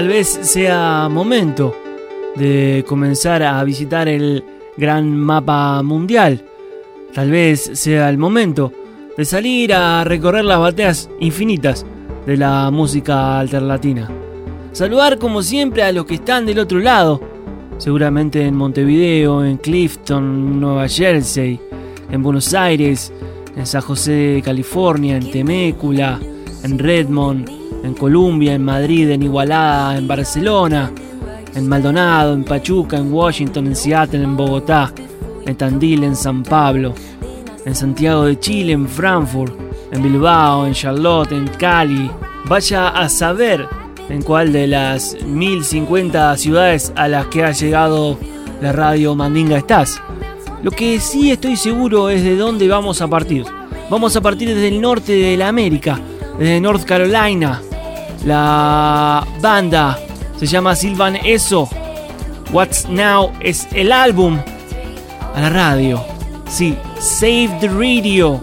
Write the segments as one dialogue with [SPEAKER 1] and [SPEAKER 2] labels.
[SPEAKER 1] Tal vez sea momento de comenzar a visitar el gran mapa mundial. Tal vez sea el momento de salir a recorrer las bateas infinitas de la música alterlatina. Saludar como siempre a los que están del otro lado, seguramente en Montevideo, en Clifton, Nueva Jersey, en Buenos Aires, en San José de California, en Temécula, en Redmond, en Columbia, en Madrid, en Igualada, en Barcelona, en Maldonado, en Pachuca, en Washington, en Seattle, en Bogotá, en Tandil, en San Pablo, en Santiago de Chile, en Frankfurt, en Bilbao, en Charlotte, en Cali. Vaya a saber en cuál de las 1050 ciudades a las que ha llegado la radio Mandinga estás. Lo que sí estoy seguro es de dónde vamos a partir. Vamos a partir desde el norte de la América, desde North Carolina. La banda se llama Silvan Eso. What's Now es el álbum a la radio. Sí, Save the Radio.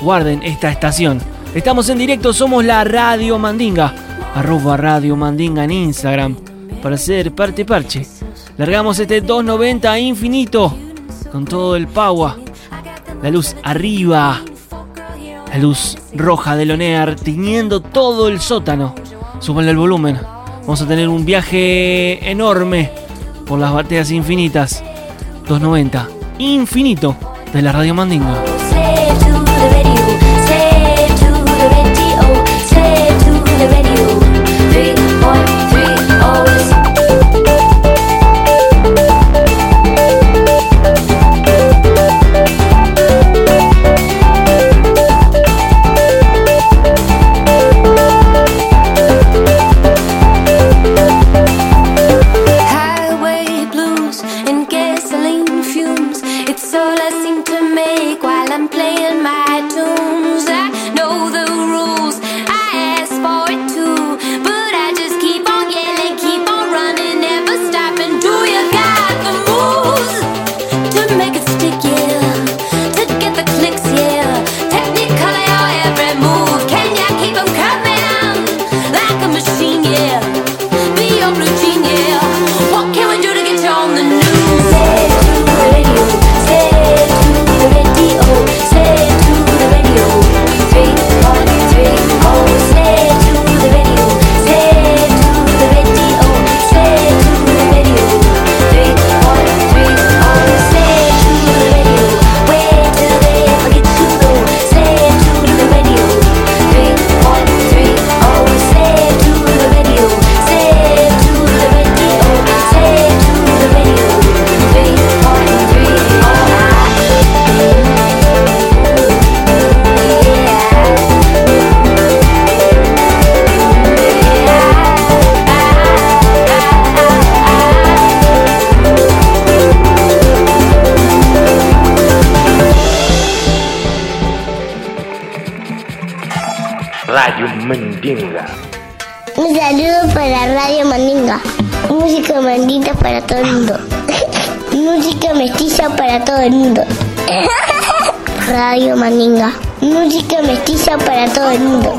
[SPEAKER 1] Guarden esta estación. Estamos en directo, somos la Radio Mandinga. Arroba Radio Mandinga en Instagram. Para ser parte parche. Largamos este 290 infinito. Con todo el power. La luz arriba. La luz roja de Lonear tiñendo todo el sótano. Súbanle el volumen. Vamos a tener un viaje enorme por las bateas infinitas. 290 infinito de la Radio Mandinga.
[SPEAKER 2] Mandinga.
[SPEAKER 3] Un saludo para Radio Mandinga. Música mandita para todo el mundo. Música mestiza para todo el mundo. Radio Mandinga. Música mestiza para todo el mundo.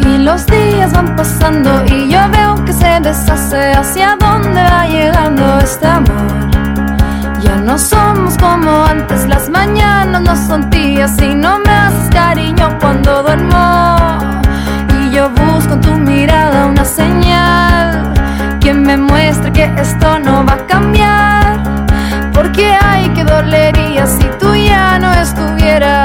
[SPEAKER 4] Y los días van pasando y yo veo que se deshace hacia dónde va llegando este amor. No somos como antes, las mañanas no son tías y no me cariño cuando duermo. Y yo busco en tu mirada una señal que me muestre que esto no va a cambiar. Porque hay que dolería si tú ya no estuvieras.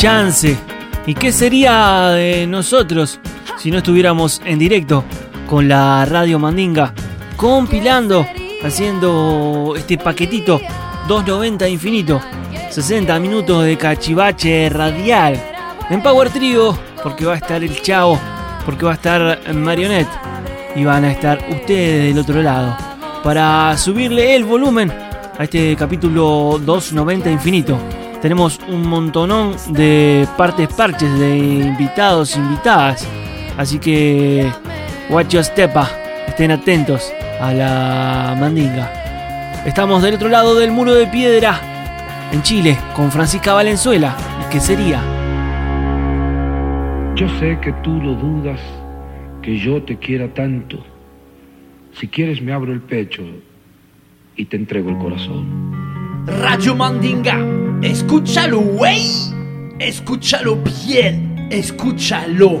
[SPEAKER 1] Chance. ¿Y qué sería de nosotros si no estuviéramos en directo con la Radio Mandinga, compilando, haciendo este paquetito 290 infinito, 60 minutos de cachivache radial en Power Trio, porque va a estar el Chavo, porque va a estar Marionette y van a estar ustedes del otro lado para subirle el volumen a este capítulo 290 infinito. Tenemos un montonón de partes parches de invitados, invitadas. Así que watch your stepa, estén atentos a la mandinga. Estamos del otro lado del muro de piedra, en Chile, con Francisca Valenzuela. ¿Y qué sería?
[SPEAKER 2] Yo sé que tú lo dudas, que yo te quiera tanto. Si quieres me abro el pecho y te entrego el corazón.
[SPEAKER 5] Radio Mandinga, escúchalo, güey. Escúchalo bien, escúchalo.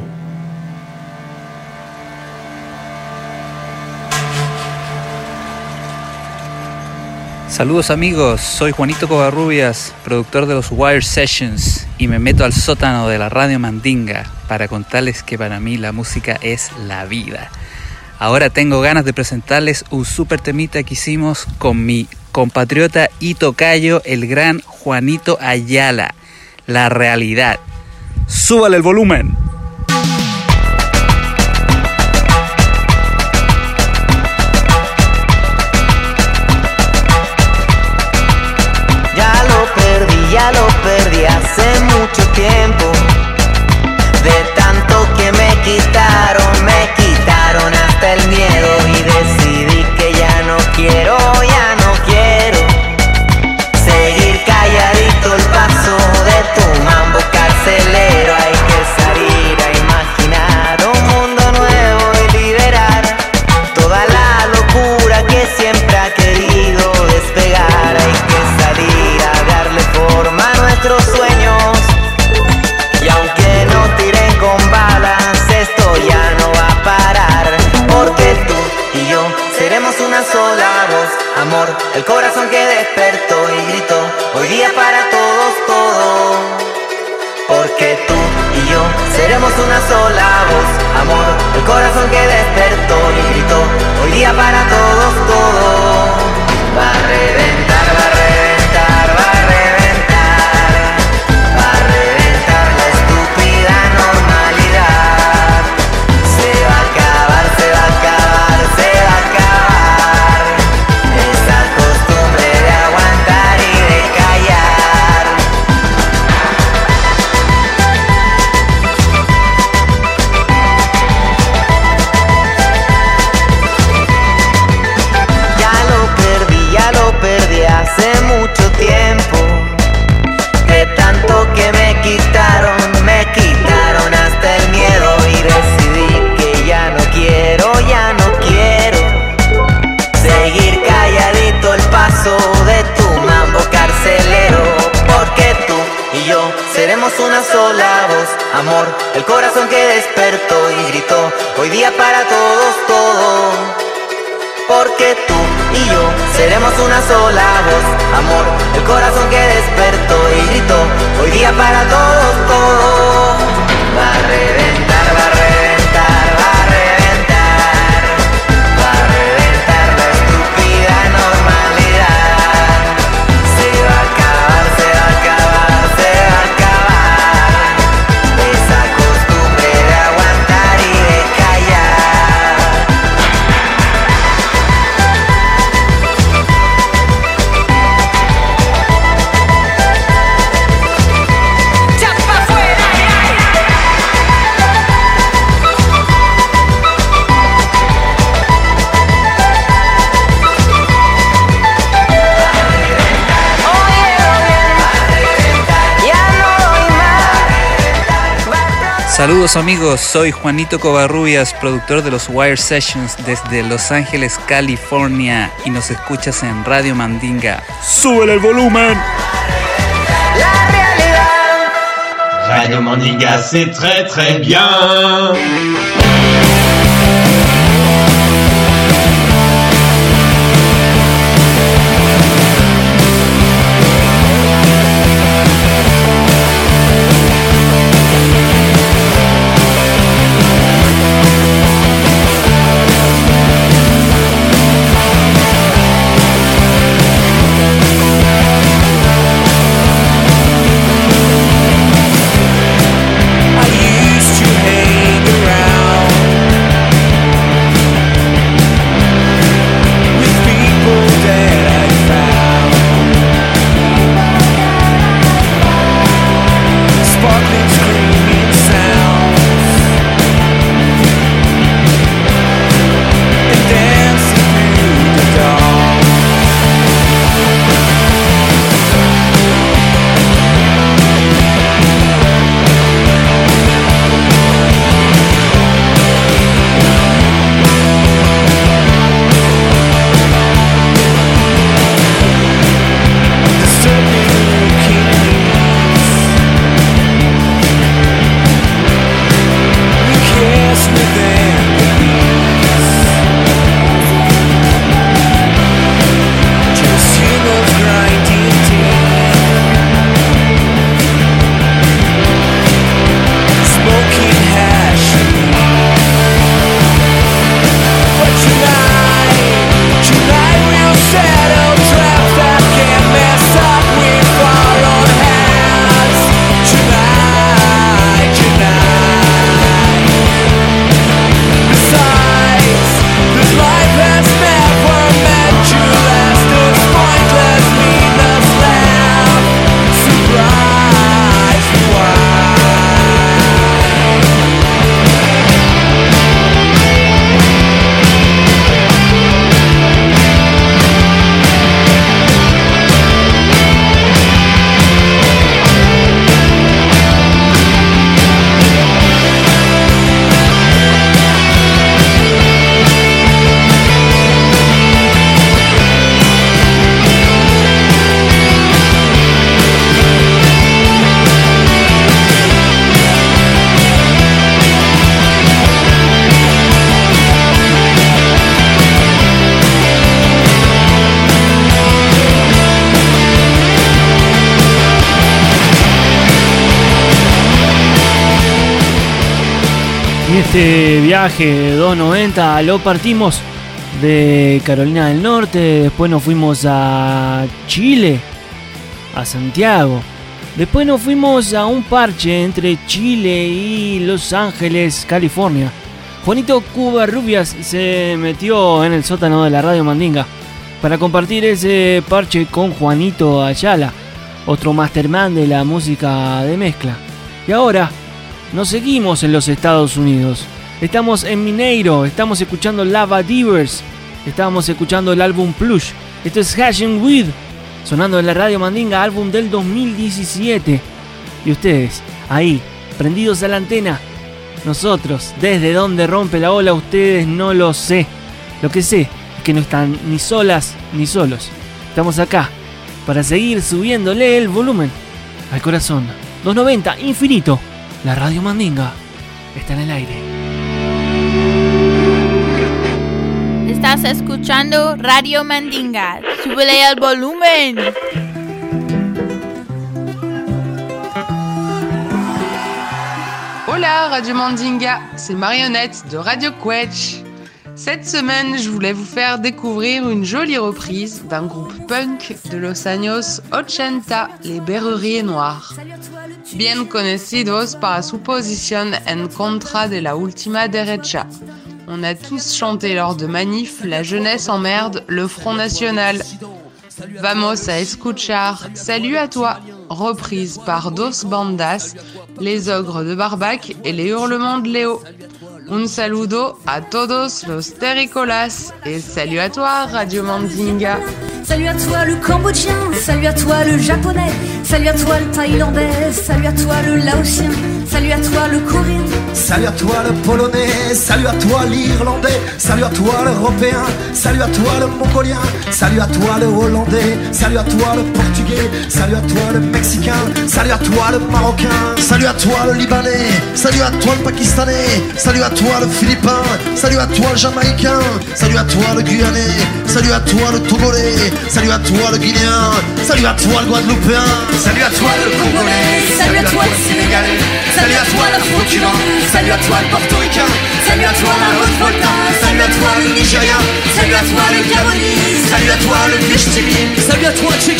[SPEAKER 6] Saludos amigos, soy Juanito Covarrubias, productor de los Wire Sessions y me meto al sótano de la radio Mandinga para contarles que para mí la música es la vida. Ahora tengo ganas de presentarles un super temita que hicimos con mi compatriota y tocayo, el gran Juanito Ayala, La Realidad. ¡Súbale el volumen!
[SPEAKER 7] amor, el corazón que despertó y gritó, hoy día para todos todo. Porque tú y yo seremos una sola voz, amor, el corazón que despertó y gritó, hoy día para todos todo.
[SPEAKER 6] Saludos amigos, soy Juanito Covarrubias, productor de los Wire Sessions desde Los Ángeles, California, y nos escuchas en Radio Mandinga. ¡Súbele el volumen! La realidad.
[SPEAKER 8] Radio Mandinga, c'est très très bien.
[SPEAKER 1] Este viaje 290 lo partimos de Carolina del Norte, después nos fuimos a Chile, a Santiago, después nos fuimos a un parche entre Chile y Los Ángeles, California. Juanito Cuba Rubias se metió en el sótano de la radio Mandinga para compartir ese parche con Juanito Ayala, otro masterman de la música de mezcla. Y ahora nos seguimos en los Estados Unidos. Estamos en Mineiro, estamos escuchando Lava Divers, estamos escuchando el álbum Plush. Esto es Hashing With, sonando en la radio Mandinga, álbum del 2017. Y ustedes, ahí, prendidos a la antena. Nosotros, desde donde rompe la ola, ustedes no lo sé. Lo que sé es que no están ni solas ni solos. Estamos acá para seguir subiéndole el volumen al corazón. 290, infinito. La radio Mandinga está en el aire.
[SPEAKER 9] Estás escuchando Radio Mandinga. Súbele el volumen.
[SPEAKER 10] Hola Radio Mandinga, c'est Marionnette de Radio Quetch. Cette semaine, je voulais vous faire découvrir une jolie reprise d'un groupe punk de Los Años 80, les Berreries Noirs. Bien conocidos para su posición en contra de la última derecha. On a tous chanté lors de manifs La jeunesse emmerde le Front National. Vamos a escuchar Salut à toi, reprise par Dos Bandas, les ogres de Barbac et les hurlements de Léo. Un saludo a todos los terricolas et salut à toi Radio Mandinga.
[SPEAKER 11] Salut à toi le cambodgien, salut à toi le japonais, salut à toi le thaïlandais, salut à toi le laotien, salut à toi le coréen.
[SPEAKER 12] Salut à toi le polonais, salut à toi l'irlandais, salut à toi l'européen, salut à toi le mongolien, salut à toi le hollandais, salut à toi le portugais, salut à toi le mexicain, salut à toi le marocain, salut à toi le libanais, salut à toi le pakistanais, salut à toi le philippin, salut à toi le jamaïcain, salut à toi le guyanais, salut à toi le togolais, salut à toi le guinéen, salut à toi le guadeloupéen, salut à toi le toi le sénégalais, salut à toi l'afro-cubain, salut à toi le portoricain, salut à toi la Volta, salut à toi le nigérien, salut à toi le gabonais, salut à toi le Bichtibi,
[SPEAKER 5] Salut à toi Che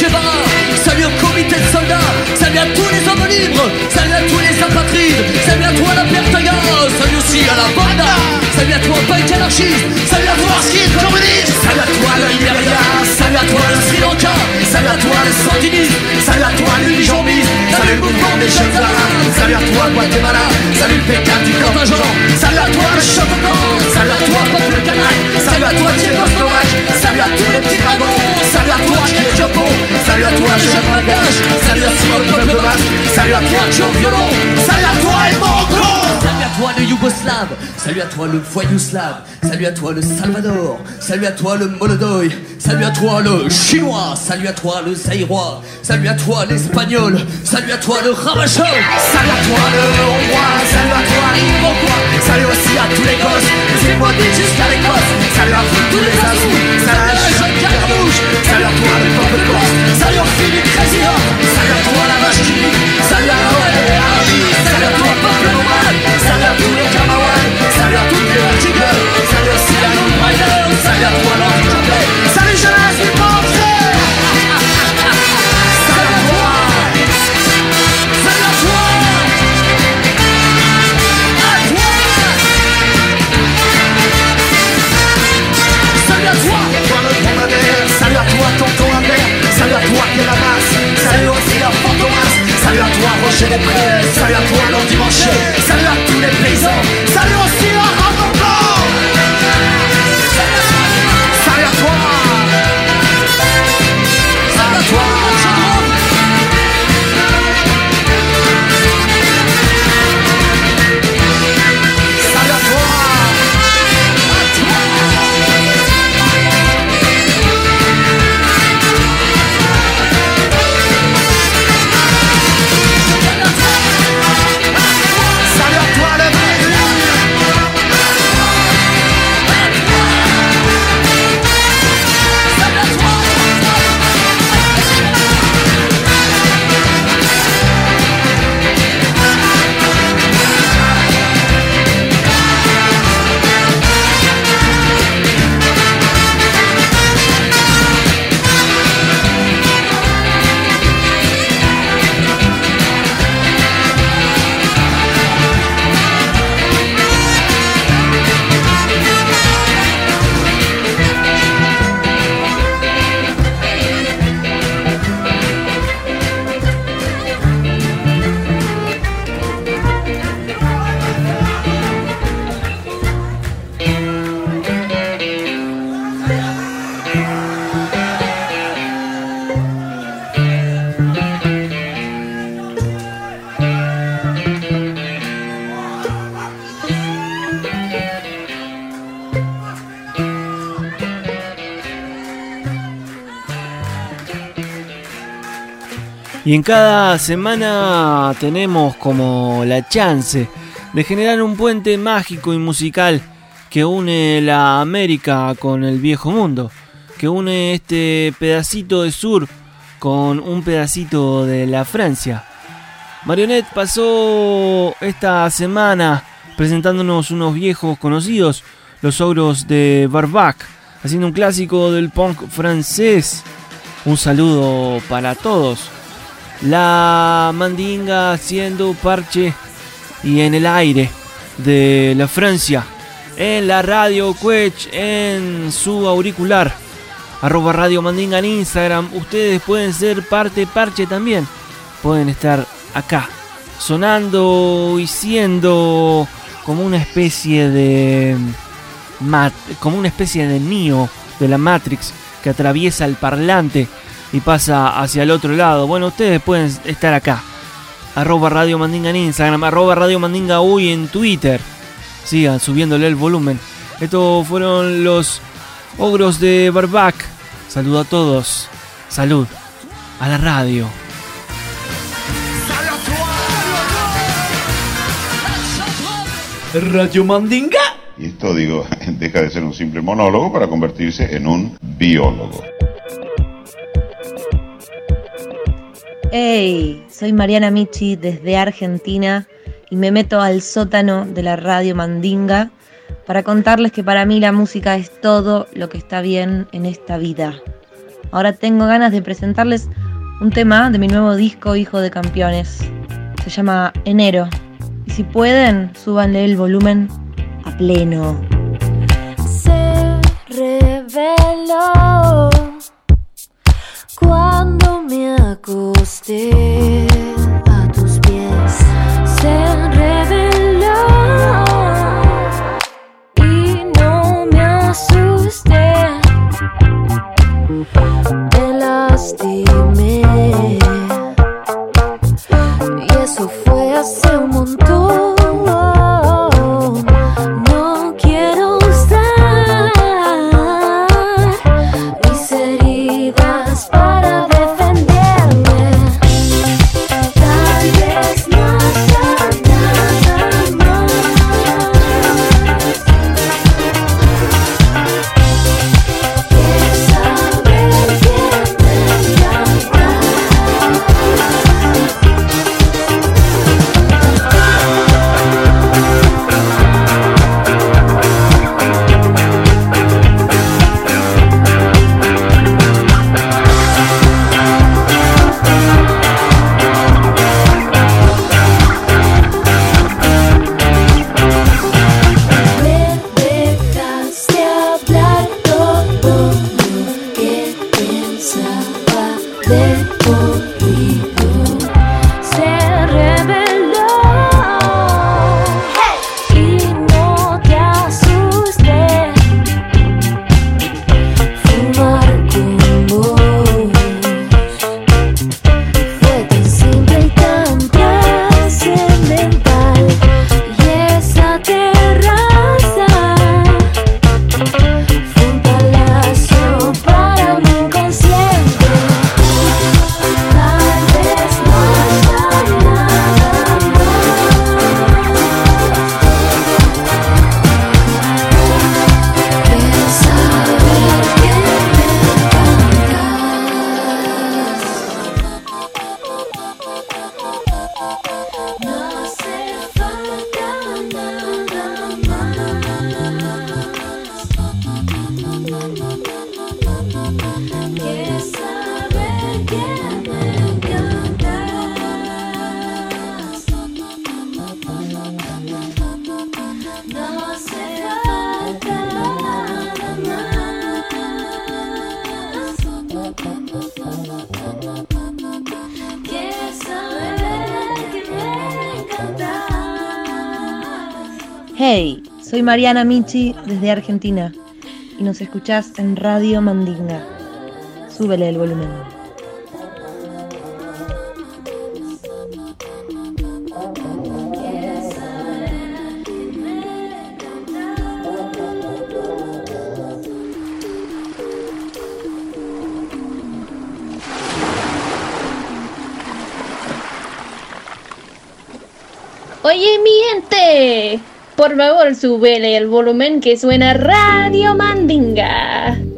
[SPEAKER 5] salut au comité de soldats, salut à tous les hommes libres, salut à tous les apatrides, salut à toi la Pertaga, salut aussi à la banda, salut à toi punk anarchiste, salut à toi skid communiste, salut à toi le Liberia, salut à toi le Sri Lanka, salut à toi les sandinistes, salut à toi les jambistes, salut salut à toi Guatemala, salut Pékin du contingent, salut à toi le Chococan, salut à toi peuple canaille, salut à toi Tchécoslovaque, salut à tous les petits dragons, salut à toi est Japon, salut à toi Jean Bagage, salut à toi le peuple basque, salut à toi Joe Violon, salut à toi et Mongo Salut à toi le Yougoslave, salut à toi le Voyouslave, salut à toi le Salvador, salut à toi le Molodoy, salut à toi le Chinois, salut à toi le Zaïrois, salut à toi l'Espagnol, salut à toi le Ravachol,
[SPEAKER 12] Salut à toi le Hongrois, salut à toi l'Iroquois, salut aussi à tous les gosses, les Émois jusqu'à l'Écosse, salut à vous tous les azous, salut à la jeune Carabouche, salut à toi peuple corse, salut au Philippe Crésia, salut à toi la vache salut à et à salut à toi peuple salut à tous les salut à les salut salut à toi Salut à toi Roger les Salut à toi l'endimanché Salut à tous les paysans. Salut aussi
[SPEAKER 1] Y en cada semana tenemos como la chance de generar un puente mágico y musical que une la América con el viejo mundo, que une este pedacito de sur con un pedacito de la Francia. Marionette pasó esta semana presentándonos unos viejos conocidos, los ogros de Barbac, haciendo un clásico del punk francés. Un saludo para todos. La mandinga haciendo parche y en el aire de la Francia, en la radio Quech, en su auricular. Arroba Radio Mandinga en Instagram. Ustedes pueden ser parte parche también. Pueden estar acá, sonando y siendo como una especie de. Como una especie de Neo de la Matrix que atraviesa el parlante y pasa hacia el otro lado. Bueno, ustedes pueden estar acá. Arroba Radio Mandinga en Instagram, arroba Radio Mandinga hoy en Twitter. Sigan subiéndole el volumen. Estos fueron los ogros de Barbac. Saludo a todos. Salud. A la radio.
[SPEAKER 13] Radio Mandinga.
[SPEAKER 14] Y esto, digo, deja de ser un simple monólogo para convertirse en un biólogo.
[SPEAKER 15] Hey, soy Mariana Michi desde Argentina y me meto al sótano de la radio Mandinga para contarles que para mí la música es todo lo que está bien en esta vida. Ahora tengo ganas de presentarles un tema de mi nuevo disco Hijo de Campeones. Se llama Enero. Y si pueden, súbanle el volumen a pleno.
[SPEAKER 16] se reveló cuando
[SPEAKER 15] soy Mariana Michi desde Argentina y nos escuchás en Radio Mandinga. Súbele el volumen.
[SPEAKER 17] Por favor, súbele el volumen que suena Radio Mandinga.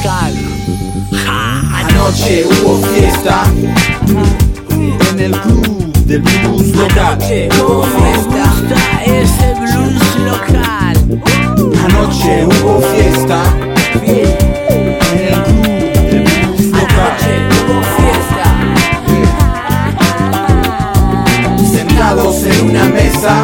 [SPEAKER 18] Local.
[SPEAKER 19] Anoche hubo fiesta en el club del blues local.
[SPEAKER 18] Anoche hubo fiesta, ese blues local.
[SPEAKER 19] Anoche hubo fiesta en el club del blues local.
[SPEAKER 18] hubo fiesta.
[SPEAKER 19] Sentados en una mesa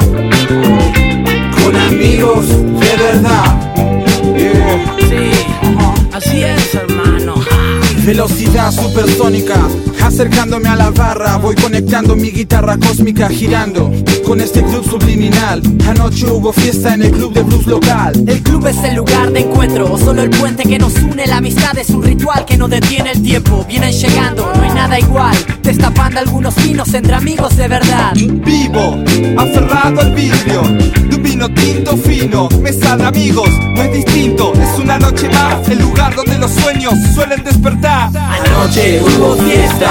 [SPEAKER 20] Velocidad supersónica, acercándome a la barra, voy conectando mi guitarra cósmica girando con este club subliminal. Anoche hubo fiesta en el club de blues local.
[SPEAKER 21] El club es el lugar de encuentro, o solo el puente que nos une. La amistad es un ritual que no detiene el tiempo. Vienen llegando, no hay nada igual. Destapando algunos vinos entre amigos de verdad.
[SPEAKER 20] Vivo, aferrado al vidrio, de un vino tinto fino, mesa de amigos, no es distinto, es una noche más, el lugar donde los sueños suelen despertar.
[SPEAKER 19] Anoche hubo fiesta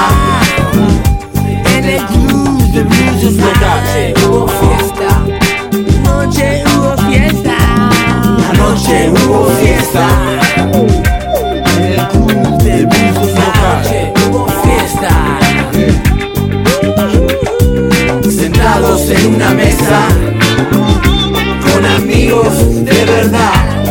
[SPEAKER 18] En el club de blues local. Hubo fiesta. Noche hubo fiesta.
[SPEAKER 19] Anoche hubo fiesta en el club del blues local.
[SPEAKER 18] Hubo fiesta.
[SPEAKER 19] Sentados en una mesa con amigos de verdad.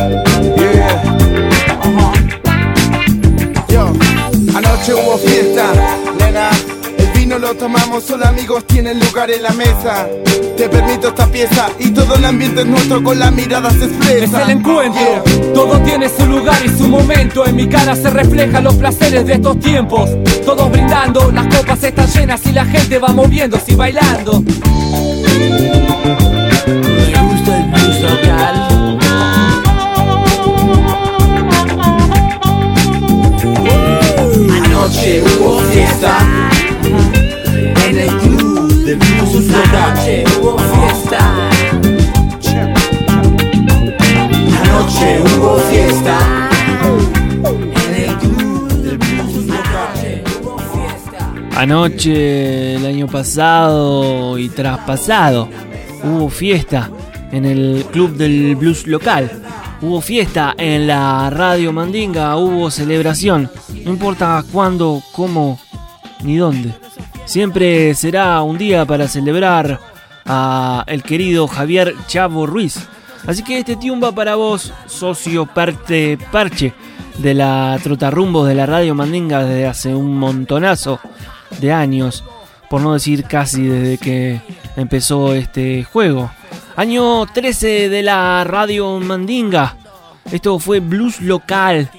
[SPEAKER 20] Anoche hubo fiesta, nena. El vino lo tomamos, solo amigos tienen lugar en la mesa. Te permito esta pieza y todo el ambiente es nuestro con la mirada se expresa.
[SPEAKER 22] Es el encuentro, todo tiene su lugar y su momento. En mi cara se reflejan los placeres de estos tiempos. Todos brindando, las copas están llenas y la gente va moviéndose y bailando.
[SPEAKER 19] Anoche, el
[SPEAKER 1] año pasado y traspasado, hubo fiesta en el club del blues local. Hubo fiesta en la radio Mandinga, hubo celebración. No importa cuándo, cómo ni dónde. Siempre será un día para celebrar a el querido Javier Chavo Ruiz. Así que este tium va para vos, socio parte parche de la trotarrumbos de la radio Mandinga desde hace un montonazo de años, por no decir casi desde que empezó este juego. Año 13 de la radio Mandinga. Esto fue Blues Local.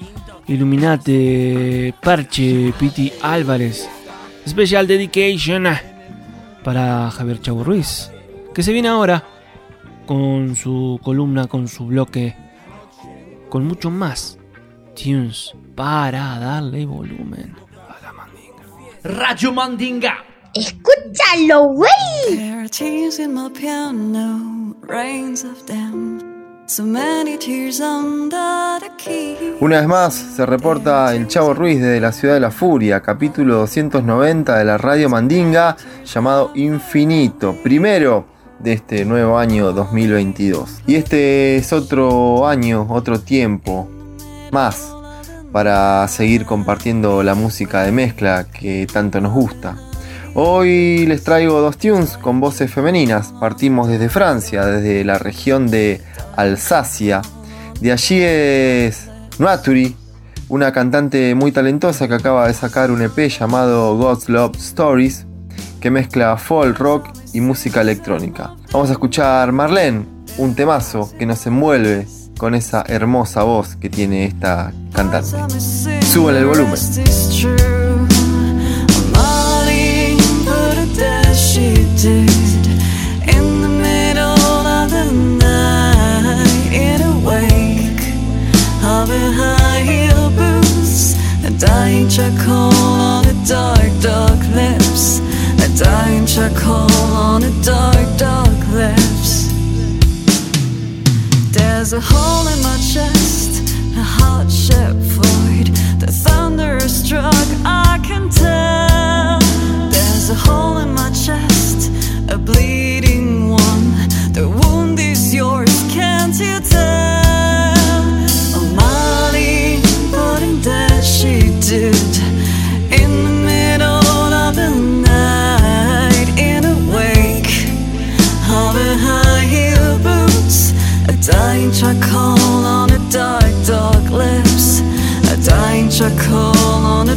[SPEAKER 1] Illuminate Parche Piti Álvarez. Special Dedication para Javier Chavo Ruiz. Que se viene ahora con su columna, con su bloque, con mucho más tunes para darle volumen.
[SPEAKER 5] Radio Mandinga.
[SPEAKER 3] Escúchalo, güey.
[SPEAKER 23] There are tears in my piano, rains of them. So many tears under the key.
[SPEAKER 24] Una vez más se reporta el Chavo Ruiz desde la ciudad de la furia, capítulo 290 de la radio Mandinga, llamado Infinito, primero de este nuevo año 2022. Y este es otro año, otro tiempo más para seguir compartiendo la música de mezcla que tanto nos gusta. Hoy les traigo dos tunes con voces femeninas. Partimos desde Francia, desde la región de Alsacia. De allí es Naturi, una cantante muy talentosa que acaba de sacar un EP llamado God's Love Stories, que mezcla folk, rock y música electrónica. Vamos a escuchar Marlene, un temazo que nos envuelve con esa hermosa voz que tiene esta cantante. Súbale el volumen. There's a hole in my chest, a heart shaped void. The thunder struck, I can tell. There's a hole in my chest, a bleeding one. The wound is yours, dying charcoal on a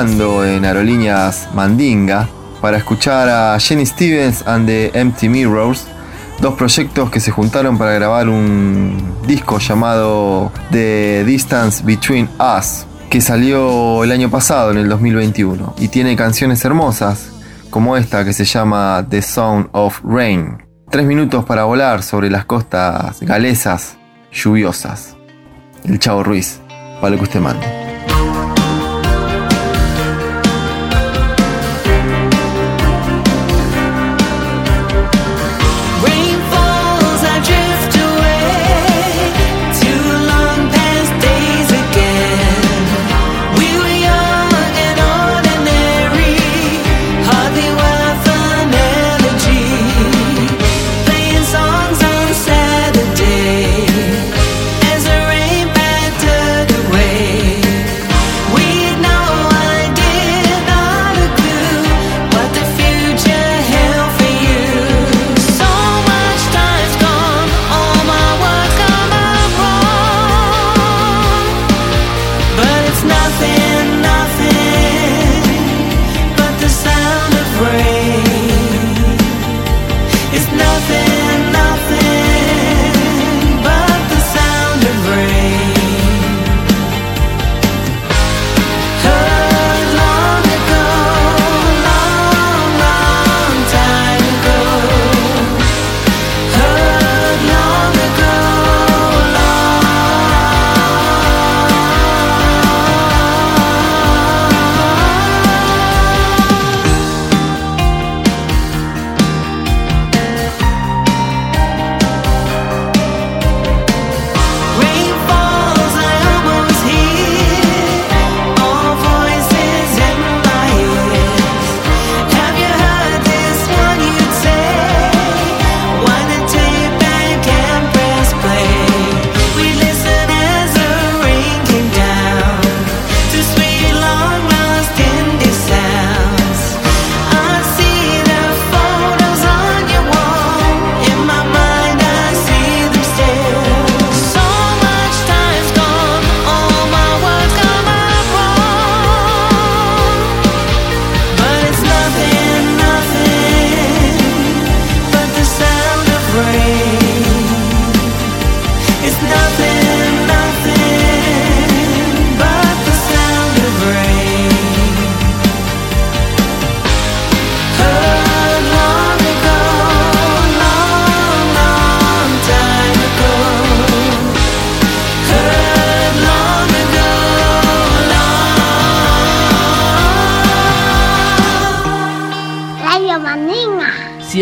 [SPEAKER 23] volando en aerolíneas Mandinga para escuchar a Jenny Stevens and the Empty Mirrors, dos proyectos que se juntaron para grabar un disco llamado The Distance Between Us, que salió el año pasado, en el 2021, y tiene canciones hermosas como esta que se llama The Sound of Rain. Tres minutos para volar sobre las costas galesas lluviosas. El Chavo Ruiz, para lo que usted mande.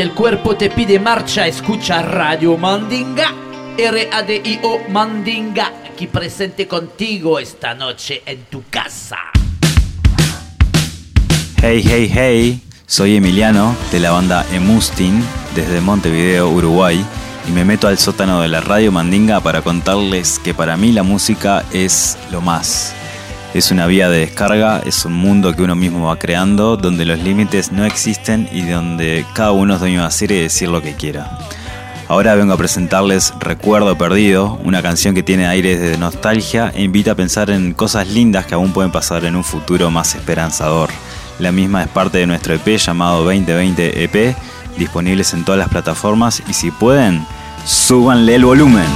[SPEAKER 21] El cuerpo te pide marcha, escucha Radio Mandinga. R-A-D-I-O Mandinga, aquí presente contigo esta noche en tu casa.
[SPEAKER 25] Hey, hey, hey, soy Emiliano de la banda Emustin desde Montevideo, Uruguay y me meto al sótano de la radio Mandinga para contarles que para mí la música es lo más. Es una vía de descarga, es un mundo que uno mismo va creando, donde los límites no existen y donde cada uno es dueño de hacer y decir lo que quiera. Ahora vengo a presentarles Recuerdo Perdido, una canción que tiene aires de nostalgia e invita a pensar en cosas lindas que aún pueden pasar en un futuro más esperanzador. La misma es parte de nuestro EP llamado 2020 EP, disponibles en todas las plataformas y si pueden, súbanle el volumen.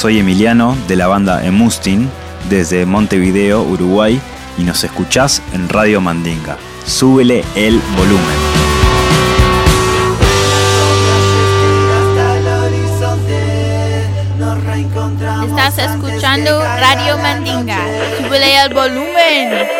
[SPEAKER 25] Soy Emiliano de la banda Emustin desde Montevideo, Uruguay y nos escuchás en Radio Mandinga. Súbele el volumen.
[SPEAKER 9] Estás escuchando Radio Mandinga. Súbele el volumen.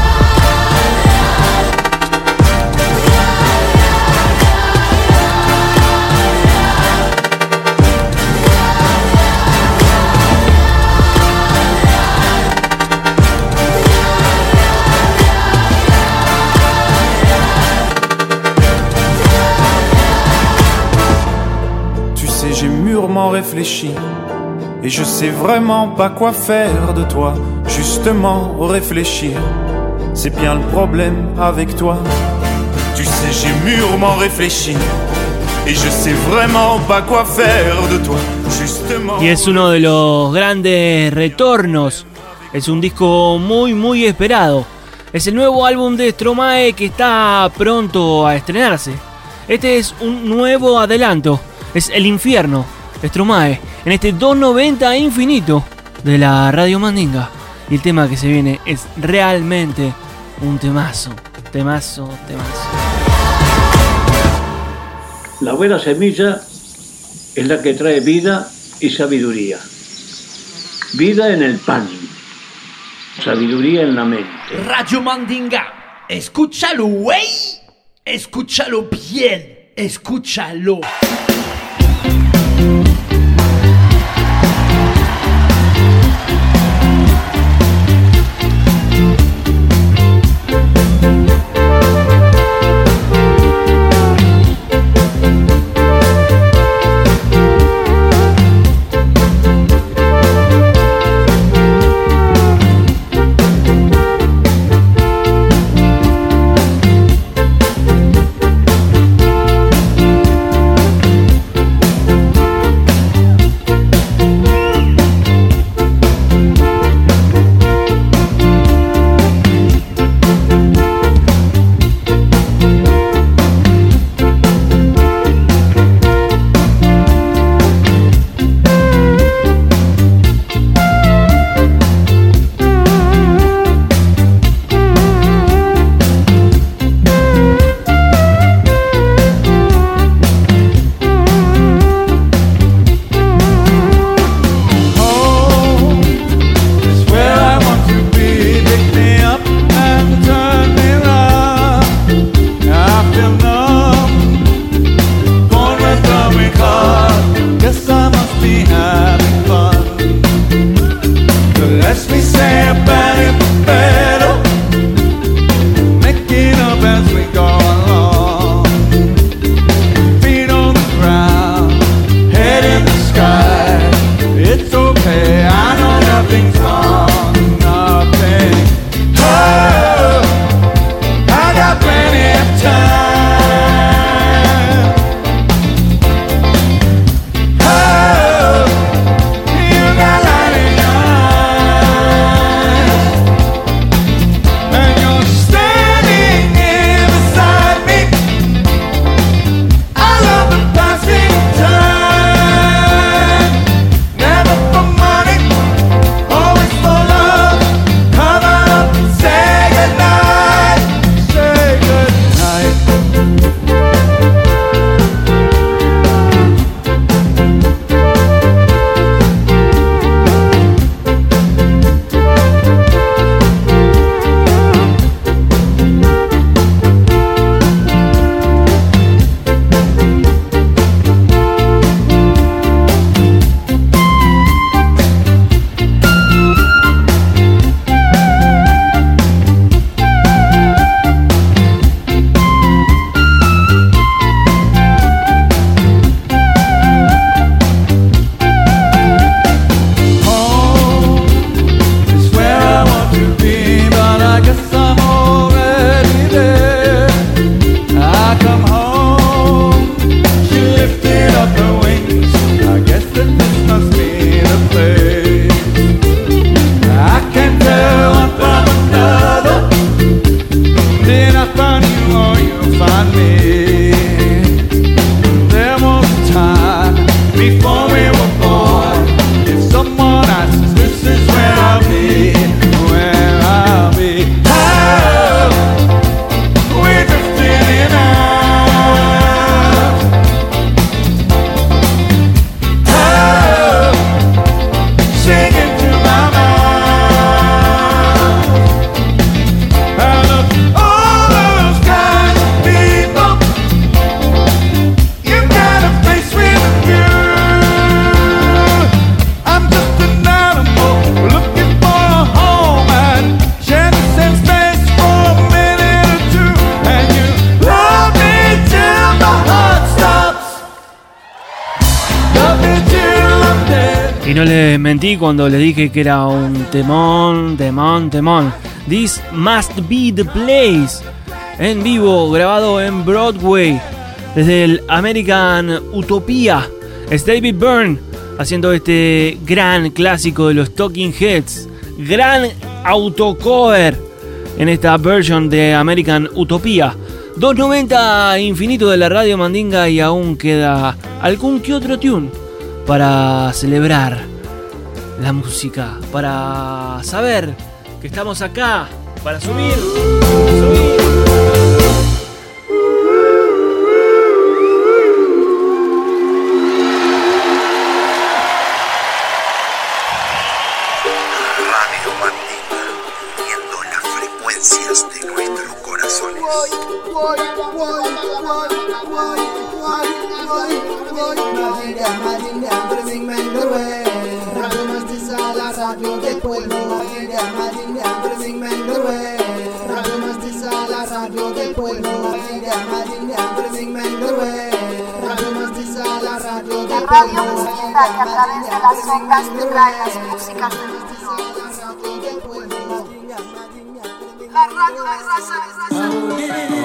[SPEAKER 26] Et je sais vraiment pas quoi faire de toi. Justement, réfléchir, c'est bien le problème avec toi. Tu sais, j'ai mûrement réfléchi et je sais vraiment pas quoi faire de toi. Justement.
[SPEAKER 1] Y es uno de los grandes retornos. Es un disco muy, muy esperado. Es el nuevo álbum de Stromae que está pronto a estrenarse. Este es un nuevo adelanto. Es El Infierno. Stromae. En este 290 infinito de la Radio Mandinga. Y el tema que se viene es realmente un temazo. Temazo, temazo.
[SPEAKER 27] La buena semilla es la que trae vida y sabiduría. Vida en el pan, sabiduría en la mente.
[SPEAKER 5] Radio Mandinga. Escúchalo, güey. Escúchalo bien. Escúchalo.
[SPEAKER 1] Cuando les dije que era un temón, temón, temón. This must be the place. En vivo, grabado en Broadway. Desde el American Utopia. Es David Byrne haciendo este gran clásico de los Talking Heads. Gran autocover en esta version de American Utopia. 290 infinito de la radio Mandinga y aún queda algún que otro tune para celebrar la música, para saber que estamos acá, para subir.
[SPEAKER 28] Radio Mandinga
[SPEAKER 29] que a través de las ondas te trae las músicas del La radio de
[SPEAKER 30] tantas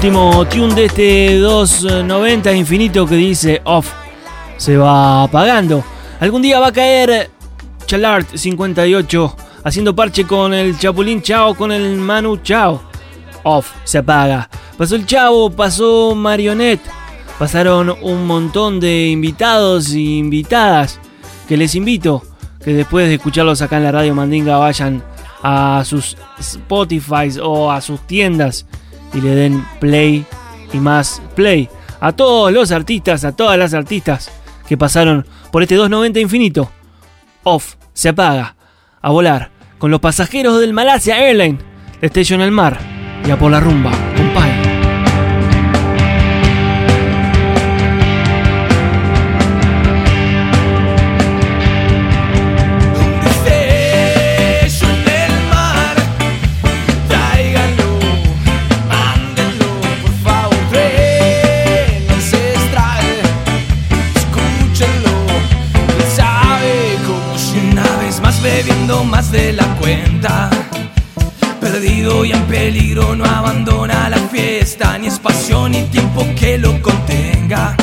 [SPEAKER 1] Penúltimo tune de este 290 infinito que dice off. Se va apagando. Algún día va a caer Chalart 58 haciendo parche con el Chapulín Chao, con el Manu Chao. Off, se apaga. Pasó el Chavo, pasó Marionette. Pasaron un montón de invitados e invitadas que les invito que después de escucharlos acá en la radio Mandinga vayan a sus Spotify o a sus tiendas y le den play y más play a todos los artistas, a todas las artistas que pasaron por este 290 infinito. Off, se apaga, a volar con los pasajeros del Malasia Airlines, destello en el mar y a por la rumba, compadre.
[SPEAKER 31] Espacio ni tiempo que lo contenga.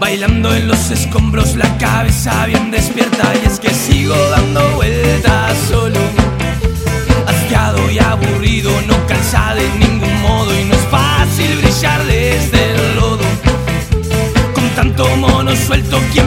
[SPEAKER 31] Bailando en los escombros, la cabeza bien despierta. Y es que sigo dando vueltas solo. Asqueado y aburrido, no cansa de ningún modo. Y no es fácil brillar desde el lodo. Con tanto mono suelto, ¿quién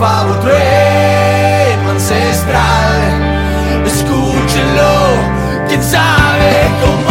[SPEAKER 31] favor, trueno ancestral, escúchenlo, quién sabe cómo